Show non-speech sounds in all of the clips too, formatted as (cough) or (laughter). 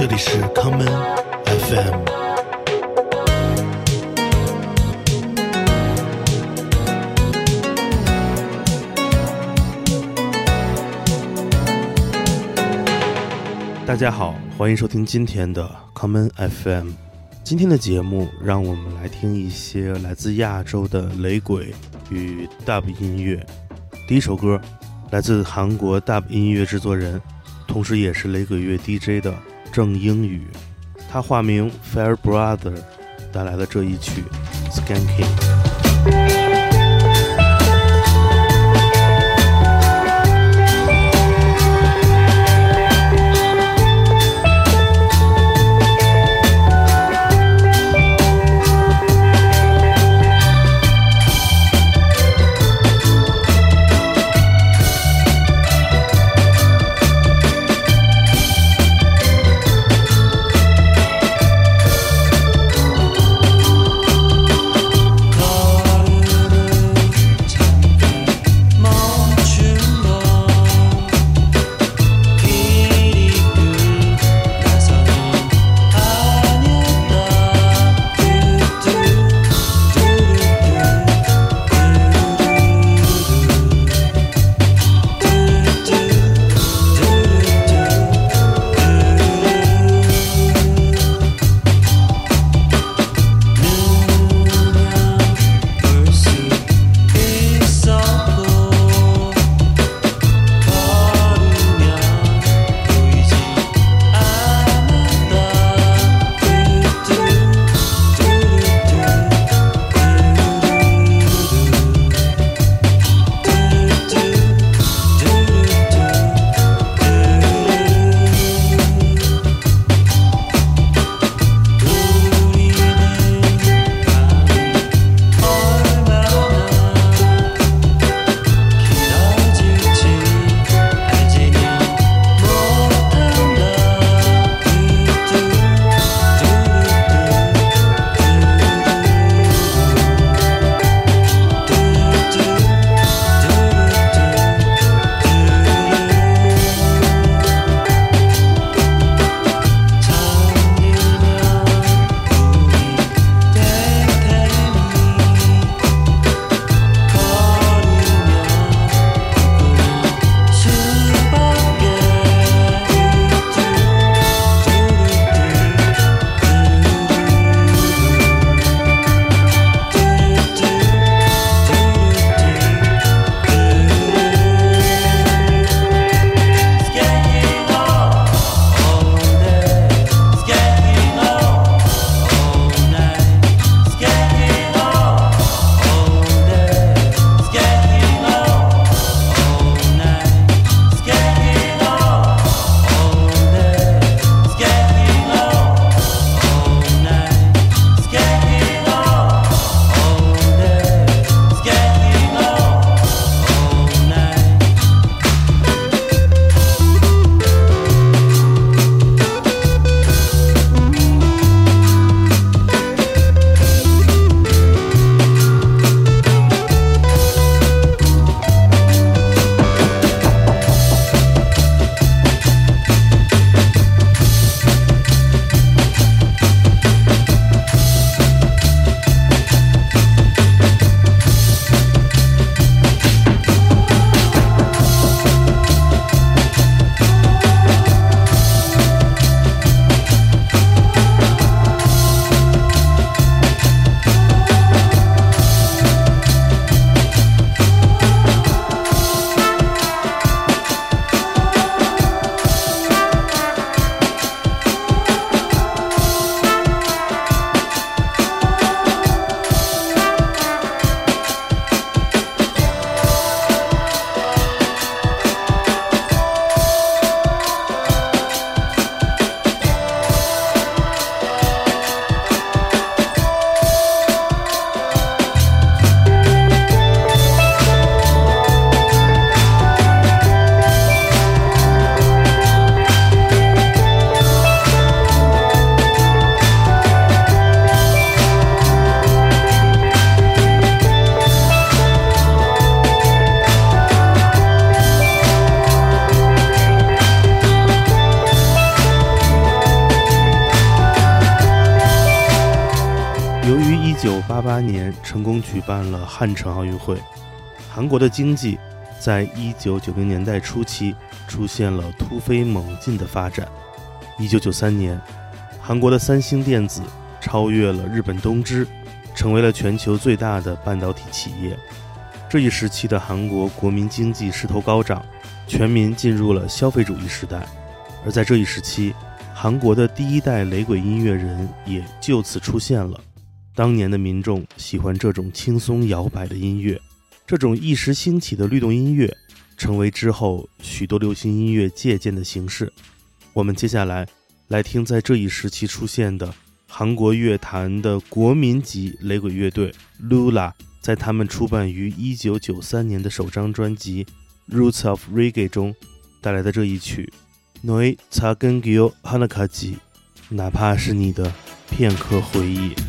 这里是康门 FM。大家好，欢迎收听今天的康门 FM。今天的节目，让我们来听一些来自亚洲的雷鬼与 Dub 音乐。第一首歌来自韩国 Dub 音乐制作人，同时也是雷鬼乐 DJ 的郑英宇，他化名 Fire Brother 带来的这一曲《Skanking》。由于1988年成功举办了汉城奥运会。韩国的经济在1990年代初期出现了突飞猛进的发展。1993年，韩国的三星电子超越了日本东芝，成为了全球最大的半导体企业。这一时期的韩国国民经济势头高涨，全民进入了消费主义时代。而在这一时期，韩国的第一代雷鬼音乐人也就此出现了。当年的民众喜欢这种轻松摇摆的音乐，这种一时兴起的律动音乐，成为之后许多流行音乐借鉴的形式。我们接下来来听在这一时期出现的韩国乐坛的国民级雷鬼乐队 Lula，在他们出版于1993年的首张专辑《Roots of Reggae》中带来的这一曲。너의작은기억하나까 지， 哪怕是你的片刻回忆。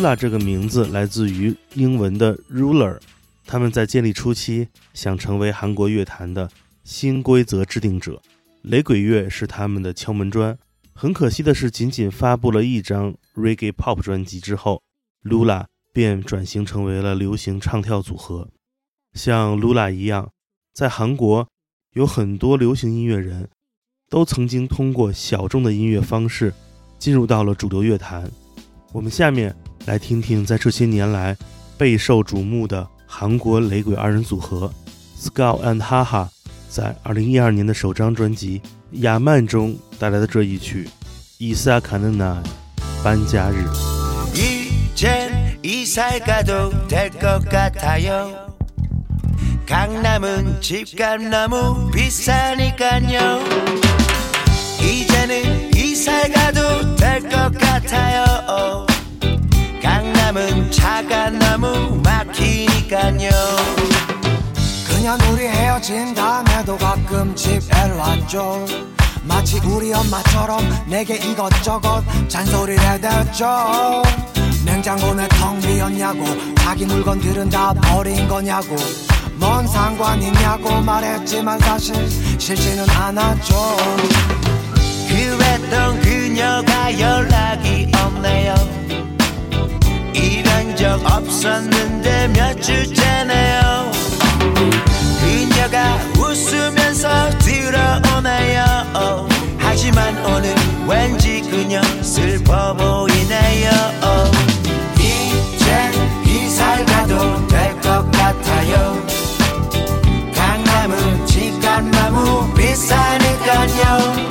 Lula 这个名字来自于英文的 ruler，他们在建立初期想成为韩国乐坛的新规则制定者，雷鬼乐是他们的敲门砖。很可惜的是，仅仅发布了一张 reggae pop 专辑之后，Lula 便转型成为了流行唱跳组合。像 Lula 一样，在韩国有很多流行音乐人都曾经通过小众的音乐方式进入到了主流乐坛。我们下面。来听听在这些年来备受瞩目的韩国雷鬼二人组合 Skull and Haha 在2012年的首张专辑《亚曼》中带来的这一曲《伊萨卡纳娜搬家日》。남은 차 차가 너무 막히니까요. 그냥 우리 헤어진 다음에도 가끔 집에 왔죠. 마치 우리 엄마처럼 내게 이것저것 잔소리를 해댔죠. 냉장고는 텅 비었냐고 자기 물건들은 다 버린 거냐고 뭔 상관 있냐고 말했지만 사실 싫지는 않았죠. 그랬던 그녀가 연락이 없네요 적 없었는데 몇 주째네요. 그녀가 웃으면서 들어오네요. 하지만 오늘 왠지 그녀 슬퍼 보이네요. 이제 이사를 가도 될 것 같아요. 강남은 집값 너무 비싸니까요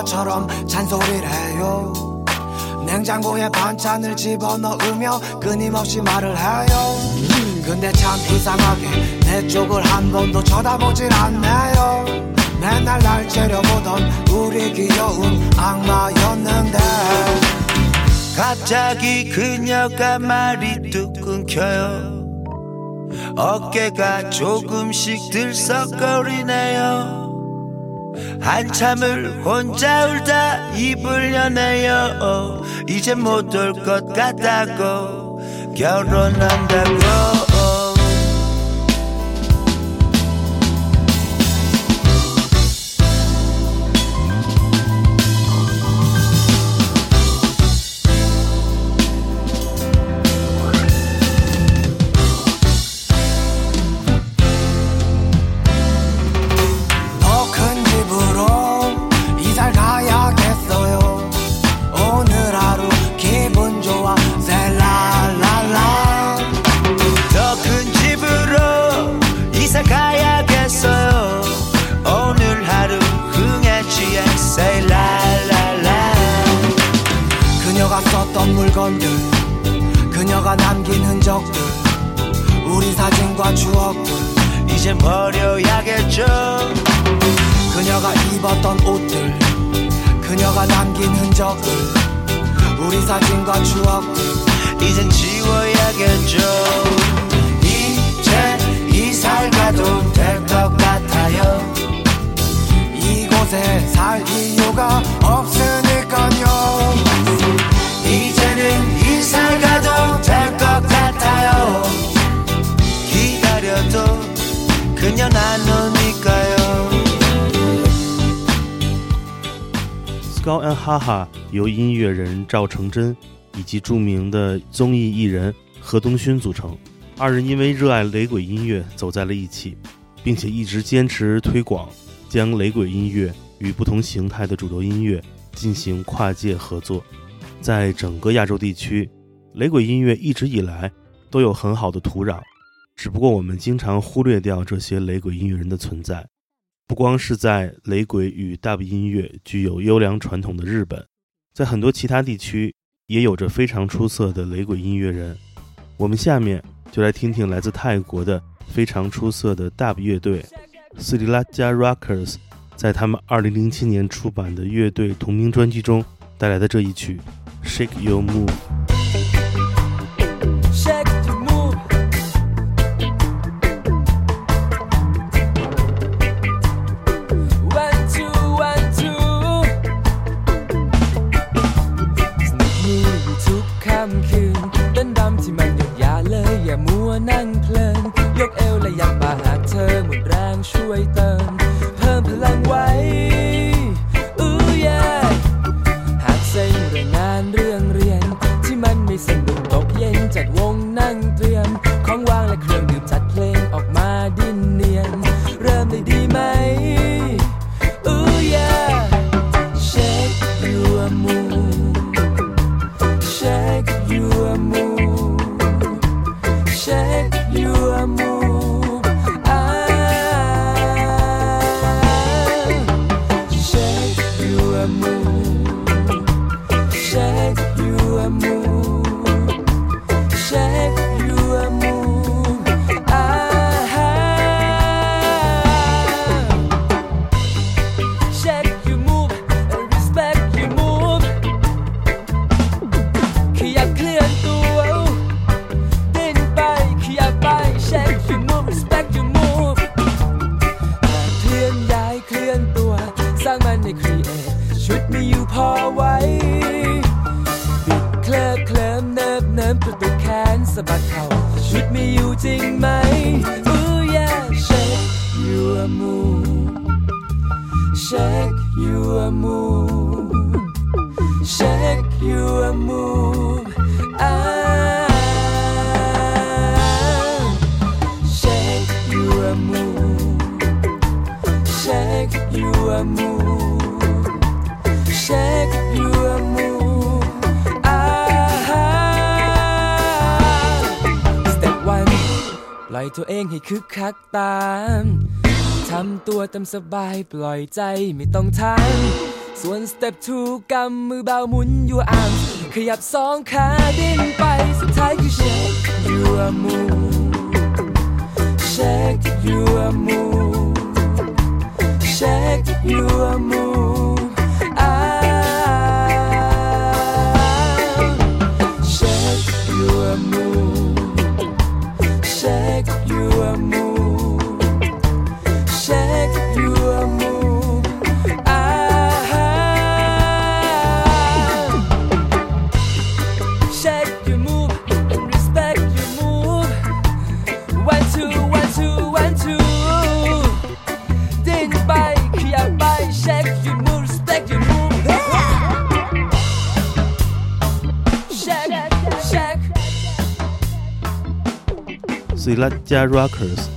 엄마처럼 잔소리를 해요. 냉장고에 반찬을 집어넣으며 끊임없이 말을 해요. 근데 참 이상하게 내 쪽을 한 번도 쳐다보질 않네요. 맨날 날 째려보던 우리 귀여운 악마였는데. 갑자기 그녀가 말이 뚝 끊겨요. 어깨가 조금씩 들썩거리네요 한참을 혼자 울다 입을 여네요. 이제 못 올 것 같다고 결혼한다고 입었던 옷들 그녀가 남긴 흔적들 우리 사진과 추억들 이젠 지워야겠죠. 이제 이사를 가도 될 것 같아요. 이곳에 살 이유가 없으니까요. 이제는 이사 가도 될 것 같아요. 기다려도 그녀 안 오니까요 高安哈哈由音乐人赵成真以及著名的综艺艺人何东勋组成。二人因为热爱雷鬼音乐走在了一起，并且一直坚持推广，将雷鬼音乐与不同形态的主流音乐进行跨界合作。在整个亚洲地区，雷鬼音乐一直以来都有很好的土壤，只不过我们经常忽略掉这些雷鬼音乐人的存在。不光是在雷鬼与 Dub 音乐具有优良传统的日本，在很多其他地区也有着非常出色的雷鬼音乐人。我们下面就来听听来自泰国的非常出色的 Dub 乐队 s r i l a j a Rockers 在他们2007年出版的乐队同名专辑中带来的这一曲《Shake Your Move》。 เพลิน ยกเอวและยักมาหาเธอหมดแรงช่วยเติม ล่อยตัวเองให้คึกคักตามทำตัวตามสบายปล่อยใจไม่ต้องทางส่วน step two กำมือเบาหมุน your arms ขยับสองขาดิ้นไปสุดท้ายคือ shake your move shake your move shake your move 斯拉加 Rockers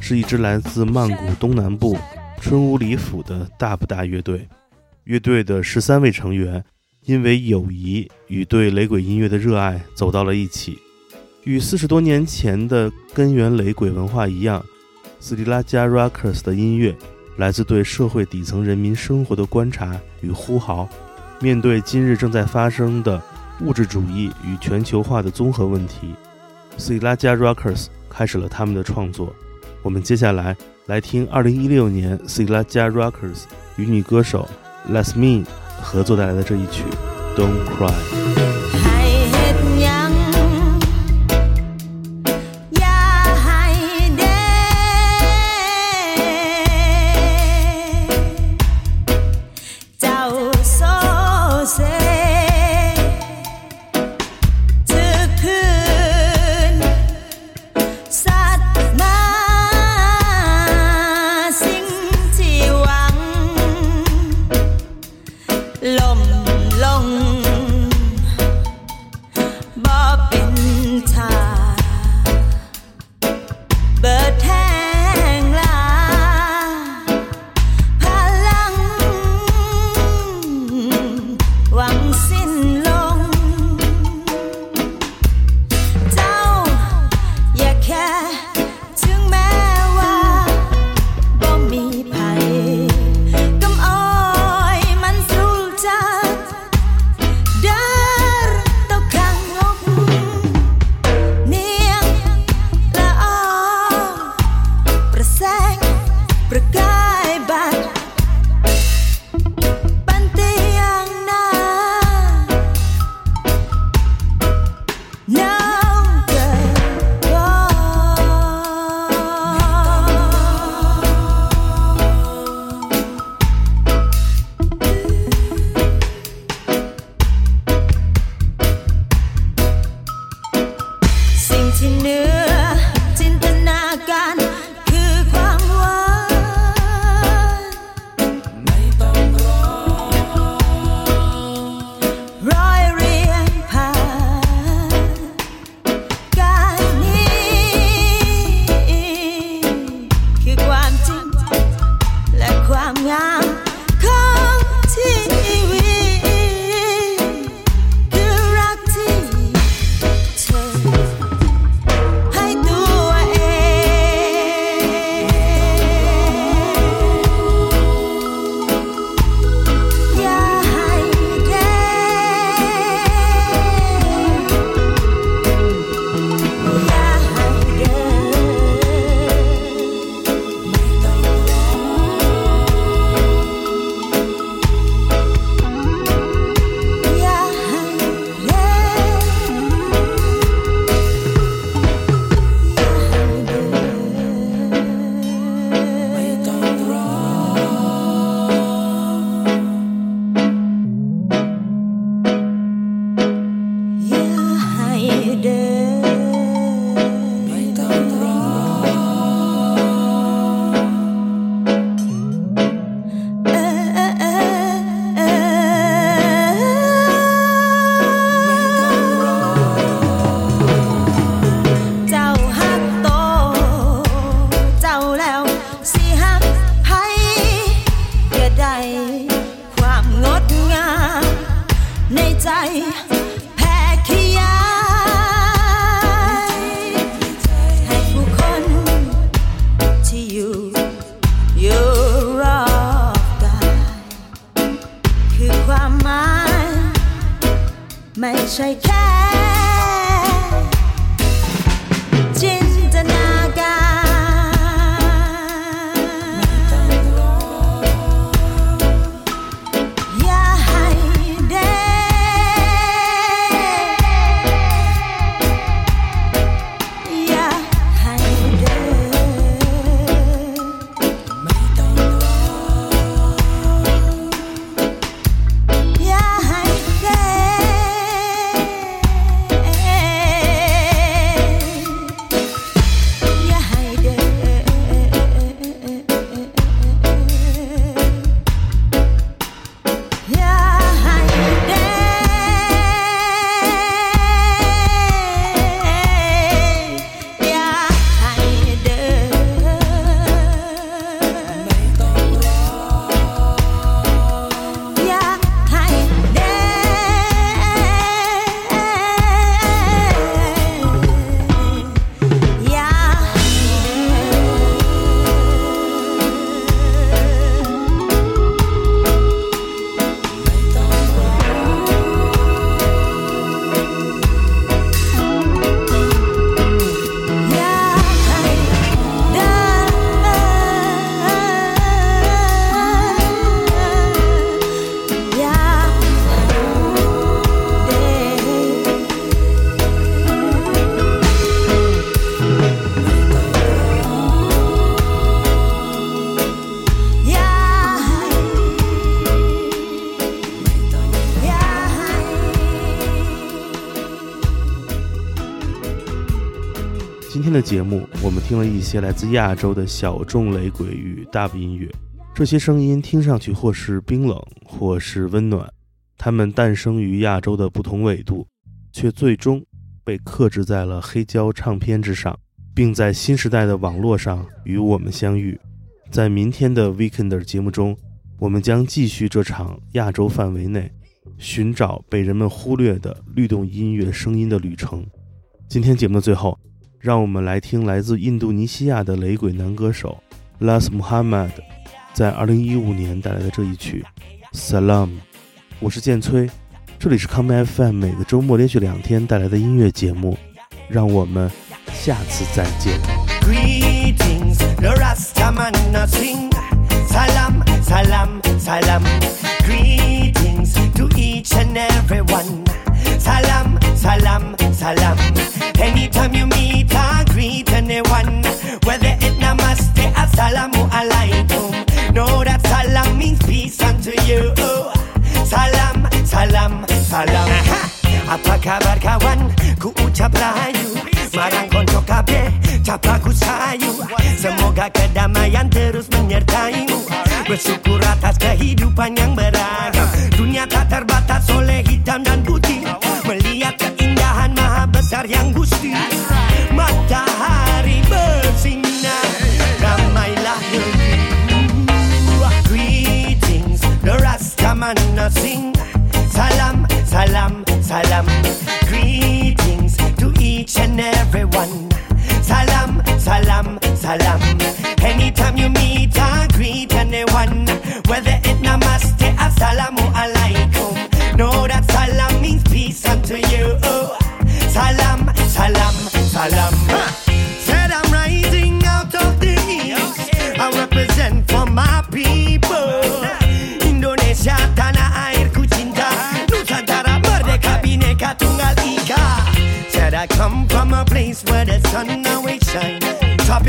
是一支来自曼谷东南部春乌里府的大不大乐队。乐队的十三位成员因为友谊与对雷鬼音乐的热爱走到了一起。与四十多年前的根源雷鬼文化一样，斯里拉加 Rockers 的音乐来自对社会底层人民生活的观察与呼号。面对今日正在发生的物质主义与全球化的综合问题，斯里拉加 Rockers 开始了他们的创作。我们接下来来听2016年 s i l a j a Rockers 与女歌手 Lasmin 合作带来的这一曲《Don't Cry》。shake it. 的节目，我们听了一些来自亚洲的小众雷鬼与 dub 音乐，这些声音听上去或是冰冷，或是温暖，它们诞生于亚洲的不同纬度，却最终被克制在了黑胶唱片之上，并在新时代的网络上与我们相遇。在明天的 Weekender 节目中，我们将继续这场亚洲范围内寻找被人们忽略的律动音乐声音的旅程。今天节目的最后，让我们来听来自印度尼西亚的雷鬼男歌手 Las Muhammad 在2015年带来的这一曲《Salam》。我是建崔，这里是康麦 FM 每个周末连续两天带来的音乐节目，让我们下次再见。Greetings, the Rastaman a sing. Salam, salam, salam. Greetings to each and every one. Salam, salam, salam. Anytime you meet or greet anyone, whether it namaste, assalamu alaikum. Know that salam means peace unto you. Salam, salam, salam. (laughs) Apa kabar kawan? Ku ucap rahayu Marang konco kabeh Capa ku sayu Semoga kedamaian terus menyertaimu Bersyukur atas kehidupan yang beragam Dunia tak terbatas oleh hitam dan putih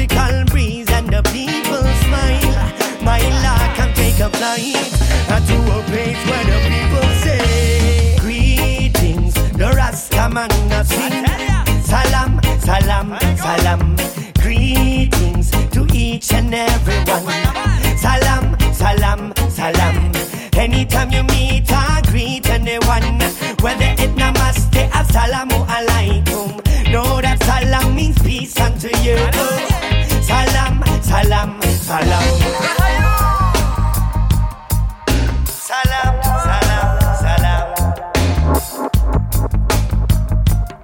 Tropical breeze and the people smile My luck can take a flight uh, To a place where the people say Greetings, the Rastaman sing Salam, salam, salam Greetings to each and every one Salam, salam, salam. Anytime you meet I greet anyone, whether it namaste, assalamu alaikum. salam. Salam, salam, salam.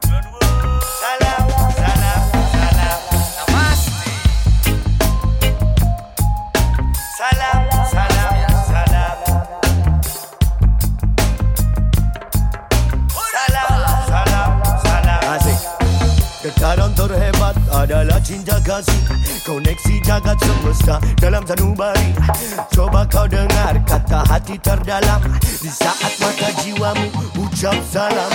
Ah, salam, salam, salam. Namaste. Salam, salam, salam. Salam, salam, salam. Así. Que estarán durmiendo. Hebat adalah cinta kasih Koneksi jagat semesta dalam sanubari. Coba kau dengar kata hati terdalam Di saat mata jiwamu ucap salam